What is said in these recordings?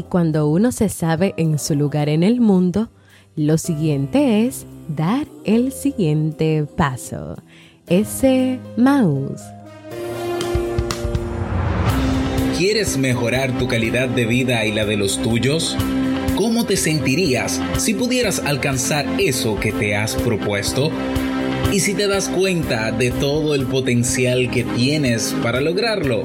Y cuando uno se sabe en su lugar en el mundo, lo siguiente es dar el siguiente paso. Ese mouse. ¿Quieres mejorar tu calidad de vida y la de los tuyos? ¿Cómo te sentirías si pudieras alcanzar eso que te has propuesto? ¿Y si te das cuenta de todo el potencial que tienes para lograrlo?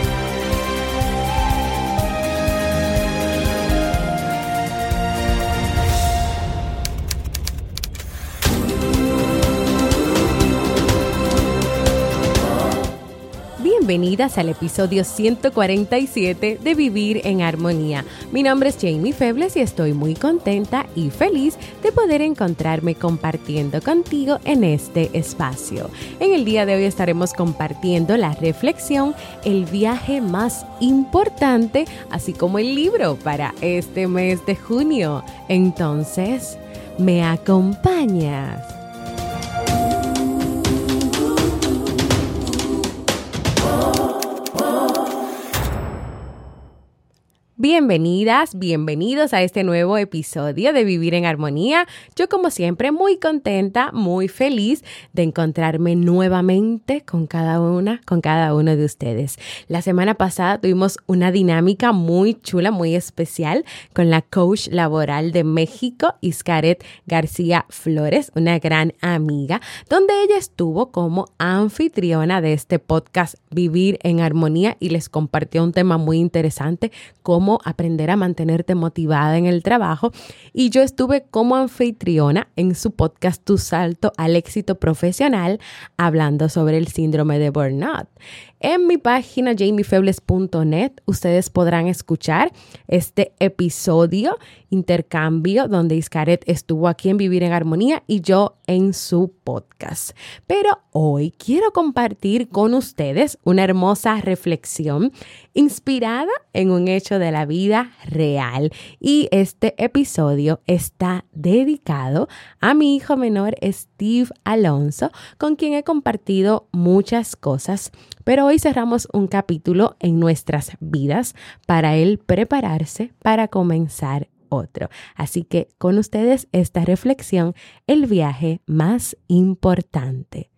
Al episodio 147 de Vivir en Armonía. Mi nombre es Jamie Febles y estoy muy contenta y feliz de poder encontrarme compartiendo contigo en este espacio. En el día de hoy estaremos compartiendo la reflexión, el viaje más importante, así como el libro para este mes de junio. Entonces, ¿me acompañas? Bienvenidas, bienvenidos a este nuevo episodio de Vivir en Armonía. Yo como siempre muy contenta, muy feliz de encontrarme nuevamente con cada una, con cada uno de ustedes. La semana pasada tuvimos una dinámica muy chula, muy especial con la coach laboral de México, Iscaret García Flores, una gran amiga, donde ella estuvo como anfitriona de este podcast Vivir en Armonía y les compartió un tema muy interesante aprender a mantenerte motivada en el trabajo. Y yo estuve como anfitriona en su podcast Tu Salto al Éxito Profesional hablando sobre el síndrome de burnout. En mi página jamiefebles.net ustedes podrán escuchar este episodio intercambio donde Iscaret estuvo aquí en Vivir en Armonía y yo en su podcast. Pero hoy quiero compartir con ustedes una hermosa reflexión inspirada en un hecho de la vida real y este episodio está dedicado a mi hijo menor Steve Alonso con quien he compartido muchas cosas pero hoy cerramos un capítulo en nuestras vidas para él prepararse para comenzar otro. Así que con ustedes esta reflexión, el viaje más importante.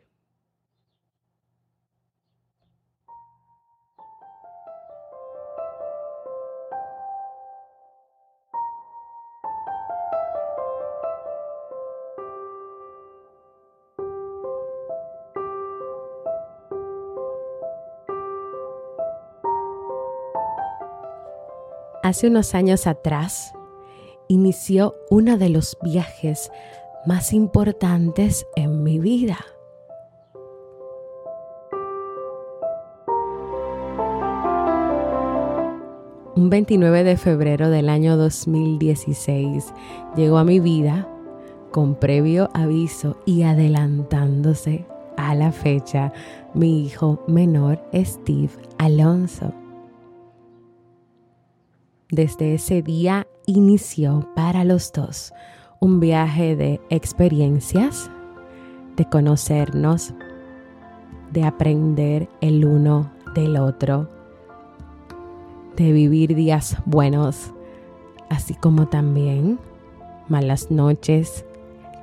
Hace unos años atrás inició uno de los viajes más importantes en mi vida. Un 29 de febrero del año 2016 llegó a mi vida con previo aviso y adelantándose a la fecha mi hijo menor Steve Alonso. Desde ese día inició para los dos un viaje de experiencias, de conocernos, de aprender el uno del otro, de vivir días buenos, así como también malas noches,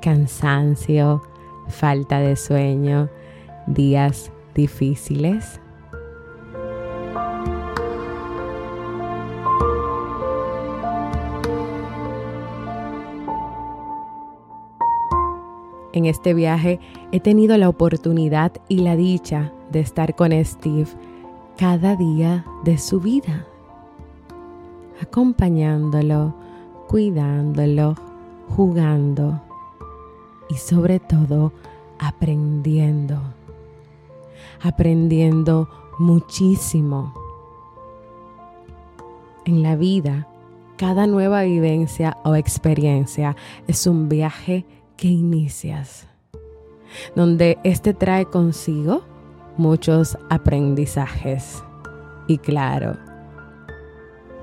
cansancio, falta de sueño, días difíciles En este viaje he tenido la oportunidad y la dicha de estar con Steve cada día de su vida, acompañándolo, cuidándolo, jugando y sobre todo aprendiendo. Aprendiendo muchísimo. En la vida, cada nueva vivencia o experiencia es un viaje que inicias, donde este trae consigo muchos aprendizajes. Y claro,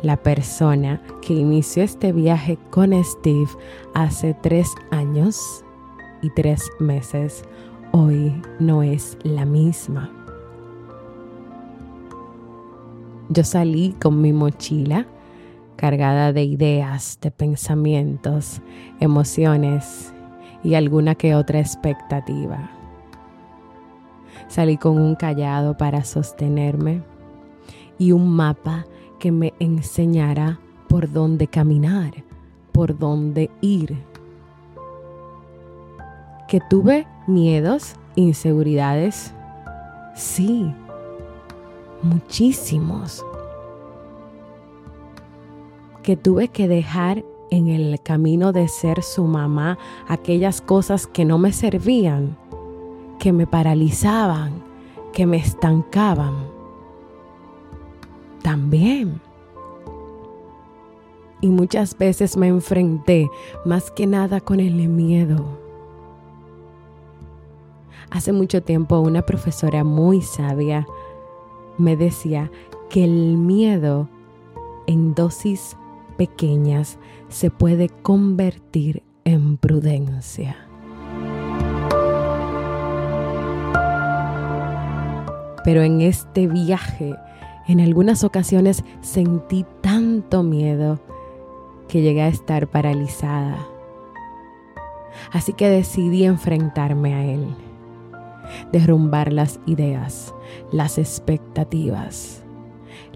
la persona que inició este viaje con Steve hace tres años y tres meses, hoy no es la misma. Yo salí con mi mochila cargada de ideas, de pensamientos, emociones y alguna que otra expectativa. Salí con un callado para sostenerme y un mapa que me enseñara por dónde caminar, por dónde ir. Que tuve miedos, inseguridades, sí, muchísimos, que tuve que dejar en el camino de ser su mamá aquellas cosas que no me servían, que me paralizaban, que me estancaban. También. Y muchas veces me enfrenté más que nada con el miedo. Hace mucho tiempo una profesora muy sabia me decía que el miedo en dosis pequeñas se puede convertir en prudencia. Pero en este viaje, en algunas ocasiones sentí tanto miedo que llegué a estar paralizada. Así que decidí enfrentarme a él derrumbar las ideas, las expectativas,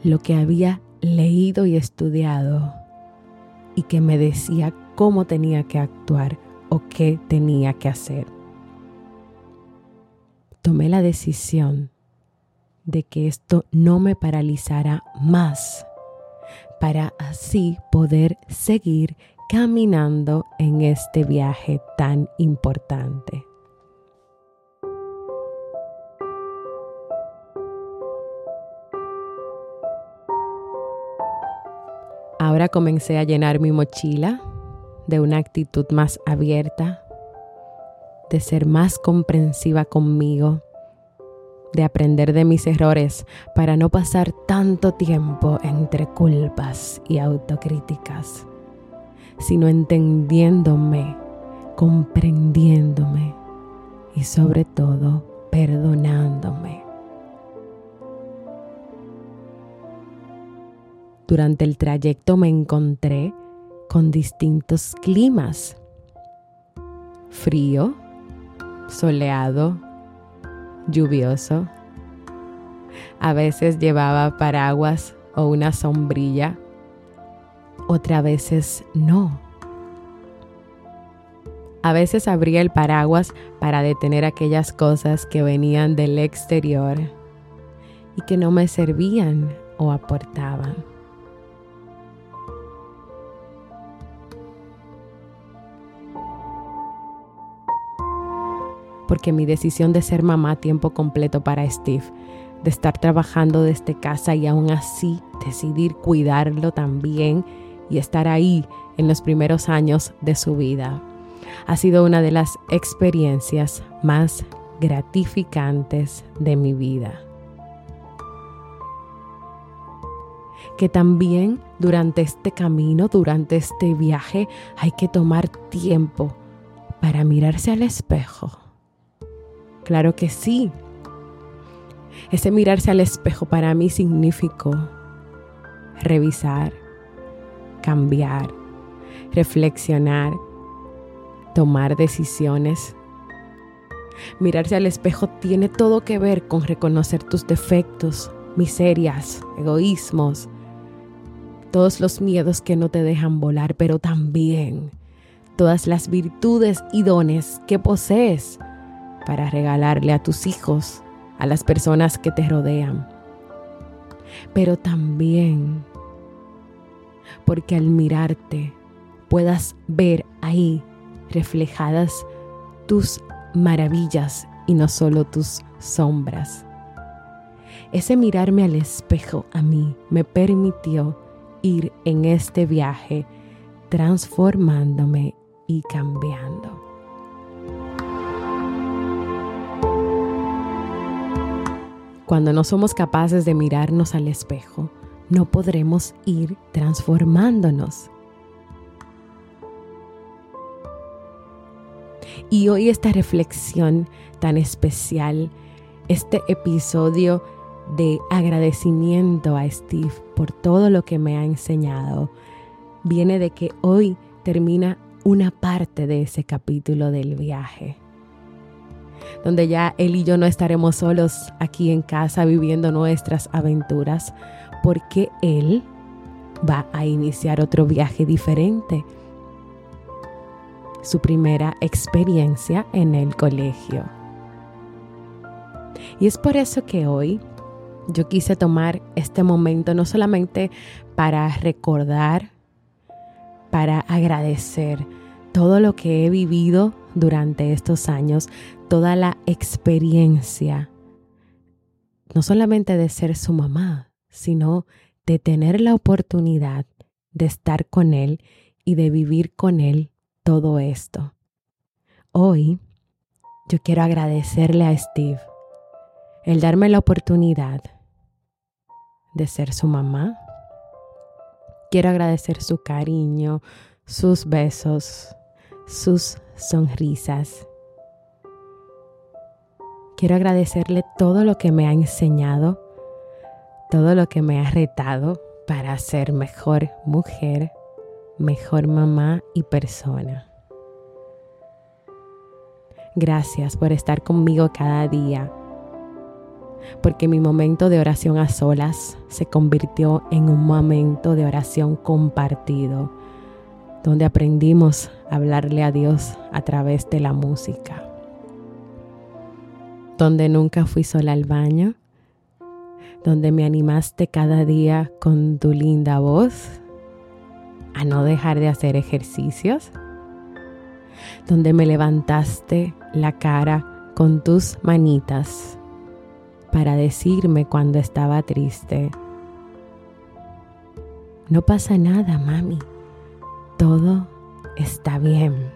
lo que había leído y estudiado y que me decía cómo tenía que actuar o qué tenía que hacer. Tomé la decisión de que esto no me paralizara más para así poder seguir caminando en este viaje tan importante. Ahora comencé a llenar mi mochila de una actitud más abierta, de ser más comprensiva conmigo, de aprender de mis errores para no pasar tanto tiempo entre culpas y autocríticas, sino entendiéndome, comprendiéndome y sobre todo perdonándome. Durante el trayecto me encontré con distintos climas. Frío, soleado, lluvioso. A veces llevaba paraguas o una sombrilla, otras veces no. A veces abría el paraguas para detener aquellas cosas que venían del exterior y que no me servían o aportaban. Porque mi decisión de ser mamá a tiempo completo para Steve, de estar trabajando desde casa y aún así decidir cuidarlo también y estar ahí en los primeros años de su vida, ha sido una de las experiencias más gratificantes de mi vida. que también durante este camino, durante este viaje, hay que tomar tiempo para mirarse al espejo Claro que sí. Ese mirarse al espejo para mí significó revisar, cambiar, reflexionar, tomar decisiones. Mirarse al espejo tiene todo que ver con reconocer tus defectos, miserias, egoísmos, todos los miedos que no te dejan volar, pero también todas las virtudes y dones que posees para regalarle a tus hijos, a las personas que te rodean. Pero también porque al mirarte puedas ver ahí reflejadas tus maravillas y no solo tus sombras. Ese mirarme al espejo a mí me permitió ir en este viaje transformándome y cambiando. Cuando no somos capaces de mirarnos al espejo, no podremos ir transformándonos. Y hoy esta reflexión tan especial, este episodio de agradecimiento a Steve por todo lo que me ha enseñado, viene de que hoy termina una parte de ese capítulo del viaje, donde ya él y yo no estaremos solos aquí en casa viviendo nuestras aventuras, porque él va a iniciar otro viaje diferente, su primera experiencia en el colegio. Y es por eso que hoy yo quise tomar este momento no solamente para recordar para agradecer todo lo que he vivido durante estos años, toda la experiencia, no solamente de ser su mamá, sino de tener la oportunidad de estar con él y de vivir con él todo esto. Hoy yo quiero agradecerle a Steve el darme la oportunidad de ser su mamá, Quiero agradecer su cariño, sus besos, sus sonrisas. Quiero agradecerle todo lo que me ha enseñado, todo lo que me ha retado para ser mejor mujer, mejor mamá y persona. Gracias por estar conmigo cada día porque mi momento de oración a solas se convirtió en un momento de oración compartido, donde aprendimos hablarle a Dios a través de la música, donde nunca fui sola al baño, donde me animaste cada día con tu linda voz a no dejar de hacer ejercicios, donde me levantaste la cara con tus manitas para decirme cuando estaba triste, no pasa nada, mami, todo está bien.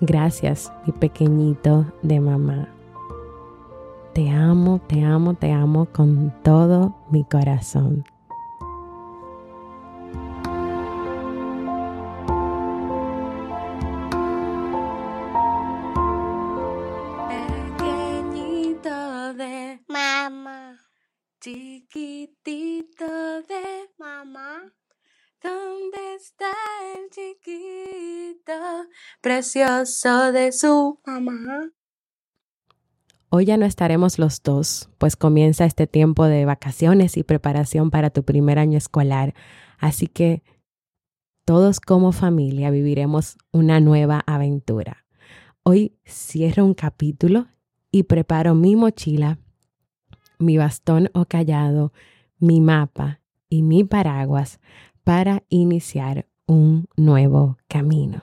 Gracias, mi pequeñito de mamá. Te amo, te amo, te amo con todo mi corazón. Precioso de su mamá? Hoy ya no estaremos los dos, pues comienza este tiempo de vacaciones y preparación para tu primer año escolar, así que todos como familia viviremos una nueva aventura. Hoy cierro un capítulo y preparo mi mochila mi bastón o callado, mi mapa y mi paraguas para iniciar un nuevo camino.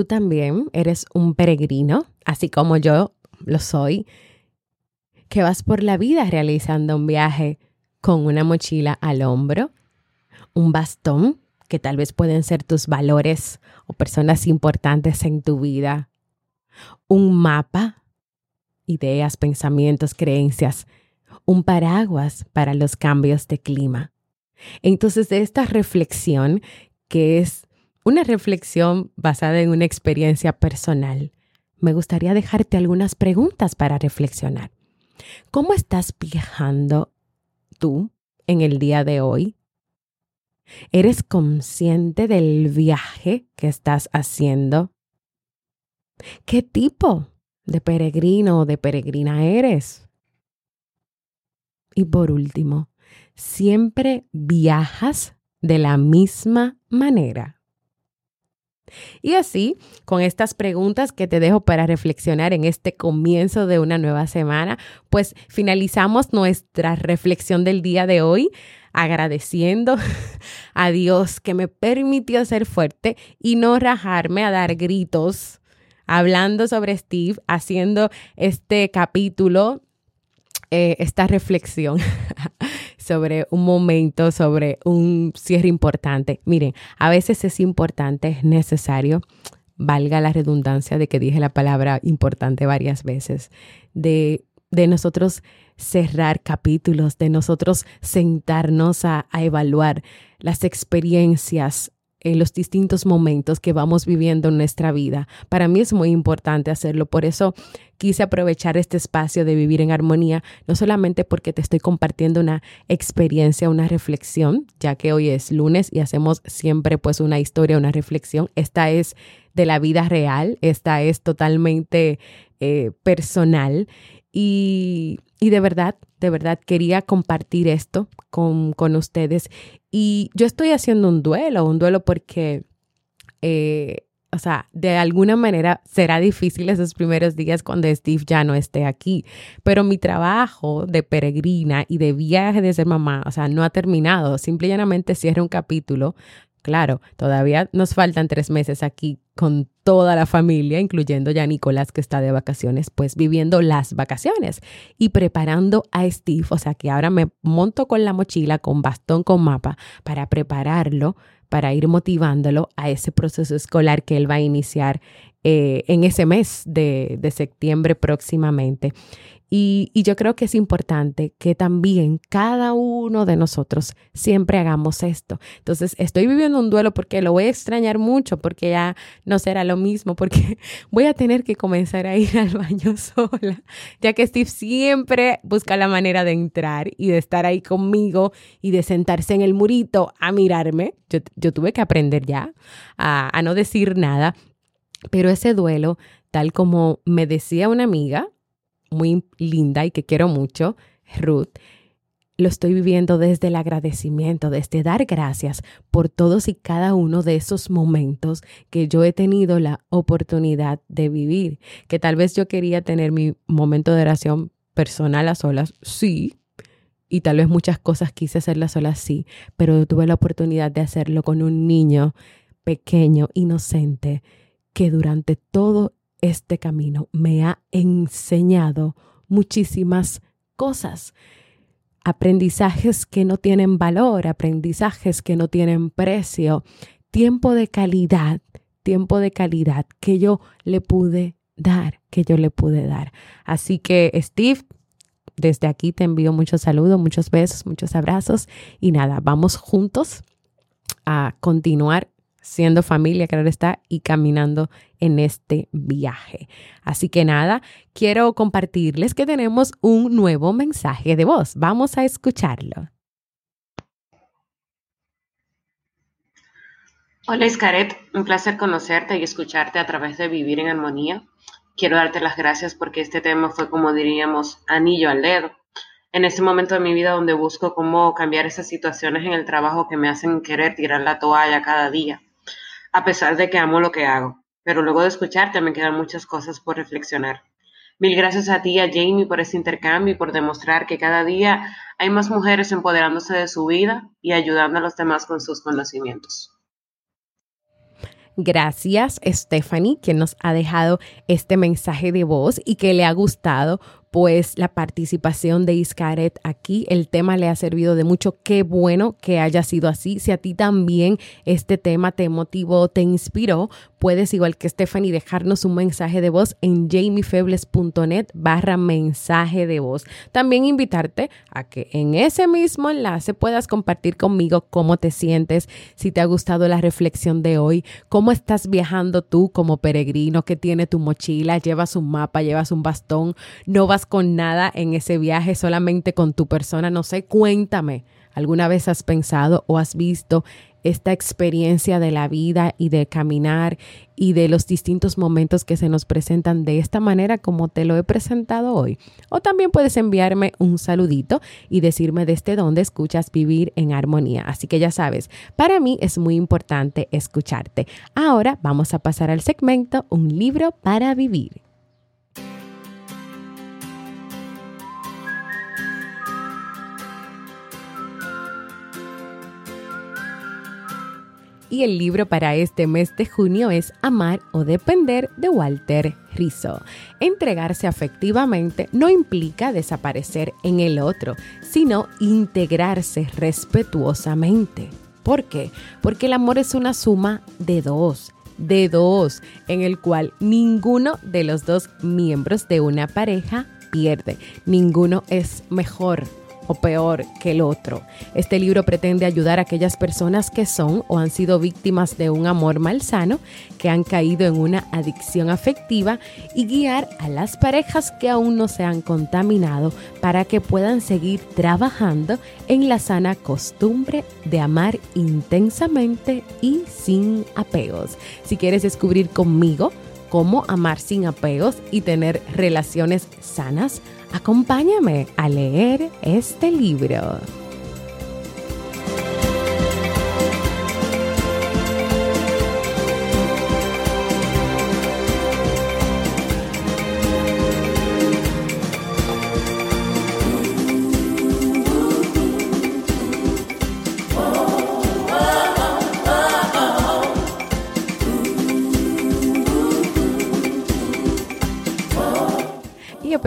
Tú también eres un peregrino, así como yo lo soy, que vas por la vida realizando un viaje con una mochila al hombro, un bastón, que tal vez pueden ser tus valores o personas importantes en tu vida, un mapa, ideas, pensamientos, creencias, un paraguas para los cambios de clima. Entonces, de esta reflexión, que es una reflexión basada en una experiencia personal. Me gustaría dejarte algunas preguntas para reflexionar. ¿Cómo estás viajando tú en el día de hoy? ¿Eres consciente del viaje que estás haciendo? ¿Qué tipo de peregrino o de peregrina eres? Y por último, ¿siempre viajas de la misma manera? Y así, con estas preguntas que te dejo para reflexionar en este comienzo de una nueva semana, pues finalizamos nuestra reflexión del día de hoy agradeciendo a Dios que me permitió ser fuerte y no rajarme a dar gritos hablando sobre Steve, haciendo este capítulo, eh, esta reflexión sobre un momento, sobre un cierre importante. Miren, a veces es importante, es necesario, valga la redundancia de que dije la palabra importante varias veces, de, de nosotros cerrar capítulos, de nosotros sentarnos a, a evaluar las experiencias en los distintos momentos que vamos viviendo en nuestra vida. Para mí es muy importante hacerlo, por eso quise aprovechar este espacio de vivir en armonía, no solamente porque te estoy compartiendo una experiencia, una reflexión, ya que hoy es lunes y hacemos siempre pues una historia, una reflexión. Esta es de la vida real, esta es totalmente eh, personal y, y, de verdad, de verdad quería compartir esto con, con ustedes. Y yo estoy haciendo un duelo, un duelo porque, eh, o sea, de alguna manera será difícil esos primeros días cuando Steve ya no esté aquí. Pero mi trabajo de peregrina y de viaje de ser mamá, o sea, no ha terminado. Simple y llanamente cierra un capítulo Claro, todavía nos faltan tres meses aquí con toda la familia, incluyendo ya Nicolás que está de vacaciones, pues viviendo las vacaciones y preparando a Steve. O sea que ahora me monto con la mochila, con bastón, con mapa, para prepararlo, para ir motivándolo a ese proceso escolar que él va a iniciar eh, en ese mes de, de septiembre próximamente. Y, yo creo que es importante que también cada uno de nosotros siempre hagamos esto. Entonces, estoy viviendo un duelo porque lo voy a extrañar mucho, porque ya no será lo mismo, porque voy a tener que comenzar a ir al baño sola, ya que Steve siempre busca la manera de entrar y de estar ahí conmigo y de sentarse en el murito a mirarme. Yo, tuve que aprender ya a no decir nada, pero ese duelo, tal como me decía una amiga, muy linda y que quiero mucho, Ruth, lo estoy viviendo desde el agradecimiento, desde dar gracias por todos y cada uno de esos momentos que yo he tenido la oportunidad de vivir. Que tal vez yo quería tener mi momento de oración personal a solas, sí, y tal vez muchas cosas quise hacerlas solas, sí, pero tuve la oportunidad de hacerlo con un niño pequeño, inocente, que durante todo este camino me ha enseñado muchísimas cosas. Aprendizajes que no tienen valor, aprendizajes que no tienen precio, tiempo de calidad, tiempo de calidad que yo le pude dar, que yo le pude dar. Así que Steve, desde aquí te envío muchos saludos, muchos besos, muchos abrazos y nada, vamos juntos a continuar siendo familia, claro está, y caminando en este viaje. Así que nada, quiero compartirles que tenemos un nuevo mensaje de voz. Vamos a escucharlo. Hola Iscaret, un placer conocerte y escucharte a través de Vivir en Armonía. Quiero darte las gracias porque este tema fue como diríamos anillo al dedo. En este momento de mi vida donde busco cómo cambiar esas situaciones en el trabajo que me hacen querer tirar la toalla cada día a pesar de que amo lo que hago. Pero luego de escucharte me quedan muchas cosas por reflexionar. Mil gracias a ti, a Jamie, por este intercambio y por demostrar que cada día hay más mujeres empoderándose de su vida y ayudando a los demás con sus conocimientos. Gracias, Stephanie, quien nos ha dejado este mensaje de voz y que le ha gustado pues la participación de Iscaret aquí. El tema le ha servido de mucho. Qué bueno que haya sido así. Si a ti también este tema te motivó, te inspiró, puedes, igual que Stephanie, dejarnos un mensaje de voz en jamiefebles.net barra mensaje de voz. También invitarte a que en ese mismo enlace puedas compartir conmigo cómo te sientes, si te ha gustado la reflexión de hoy, cómo estás viajando tú como peregrino, que tiene tu mochila, llevas un mapa, llevas un bastón, no vas con nada en ese viaje, solamente con tu persona, no sé, cuéntame. ¿Alguna vez has pensado o has visto esta experiencia de la vida y de caminar y de los distintos momentos que se nos presentan de esta manera como te lo he presentado hoy. O también puedes enviarme un saludito y decirme desde dónde escuchas vivir en armonía. Así que ya sabes, para mí es muy importante escucharte. Ahora vamos a pasar al segmento Un libro para vivir. Y el libro para este mes de junio es Amar o Depender de Walter Rizzo. Entregarse afectivamente no implica desaparecer en el otro, sino integrarse respetuosamente. ¿Por qué? Porque el amor es una suma de dos de dos, en el cual ninguno de los dos miembros de una pareja pierde. Ninguno es mejor o peor que el otro. Este libro pretende ayudar a aquellas personas que son o han sido víctimas de un amor malsano, que han caído en una adicción afectiva y guiar a las parejas que aún no se han contaminado para que puedan seguir trabajando en la sana costumbre de amar intensamente y sin apegos. Si quieres descubrir conmigo cómo amar sin apegos y tener relaciones sanas, Acompáñame a leer este libro.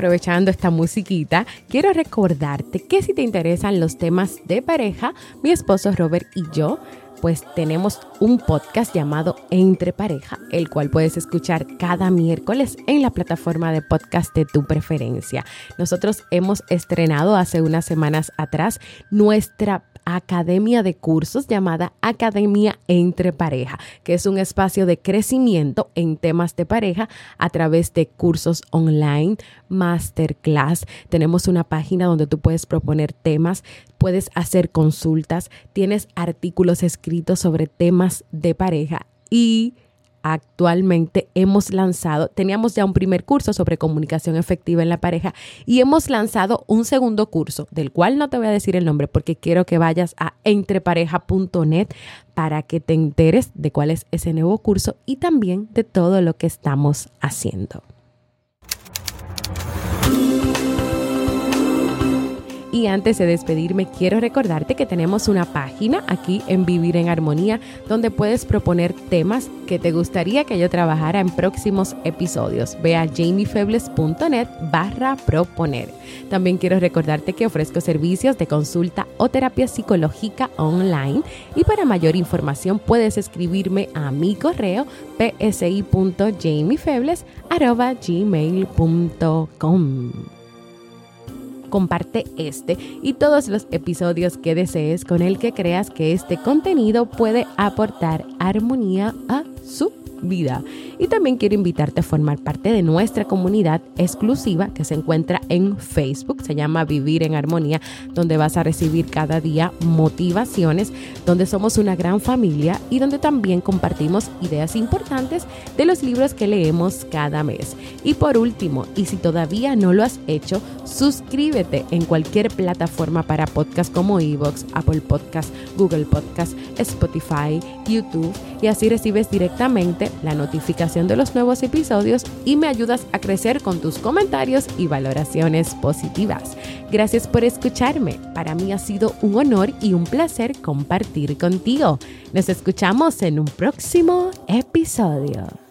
Aprovechando esta musiquita, quiero recordarte que si te interesan los temas de pareja, mi esposo Robert y yo, pues tenemos un podcast llamado Entre Pareja, el cual puedes escuchar cada miércoles en la plataforma de podcast de tu preferencia. Nosotros hemos estrenado hace unas semanas atrás nuestra academia de cursos llamada Academia Entre Pareja, que es un espacio de crecimiento en temas de pareja a través de cursos online, masterclass. Tenemos una página donde tú puedes proponer temas, puedes hacer consultas, tienes artículos escritos sobre temas de pareja y actualmente hemos lanzado, teníamos ya un primer curso sobre comunicación efectiva en la pareja y hemos lanzado un segundo curso, del cual no te voy a decir el nombre porque quiero que vayas a entrepareja.net para que te enteres de cuál es ese nuevo curso y también de todo lo que estamos haciendo. Y antes de despedirme, quiero recordarte que tenemos una página aquí en Vivir en Armonía donde puedes proponer temas que te gustaría que yo trabajara en próximos episodios. Ve a jamiefebles.net barra proponer. También quiero recordarte que ofrezco servicios de consulta o terapia psicológica online y para mayor información puedes escribirme a mi correo psi.jamiefebles.gmail.com comparte este y todos los episodios que desees con el que creas que este contenido puede aportar armonía a su vida. Y también quiero invitarte a formar parte de nuestra comunidad exclusiva que se encuentra en Facebook, se llama Vivir en Armonía, donde vas a recibir cada día motivaciones, donde somos una gran familia y donde también compartimos ideas importantes de los libros que leemos cada mes. Y por último, y si todavía no lo has hecho, suscríbete en cualquier plataforma para podcast como Evox, Apple Podcast, Google Podcast, Spotify, YouTube y así recibes directamente la notificación de los nuevos episodios y me ayudas a crecer con tus comentarios y valoraciones positivas. Gracias por escucharme. Para mí ha sido un honor y un placer compartir contigo. Nos escuchamos en un próximo episodio.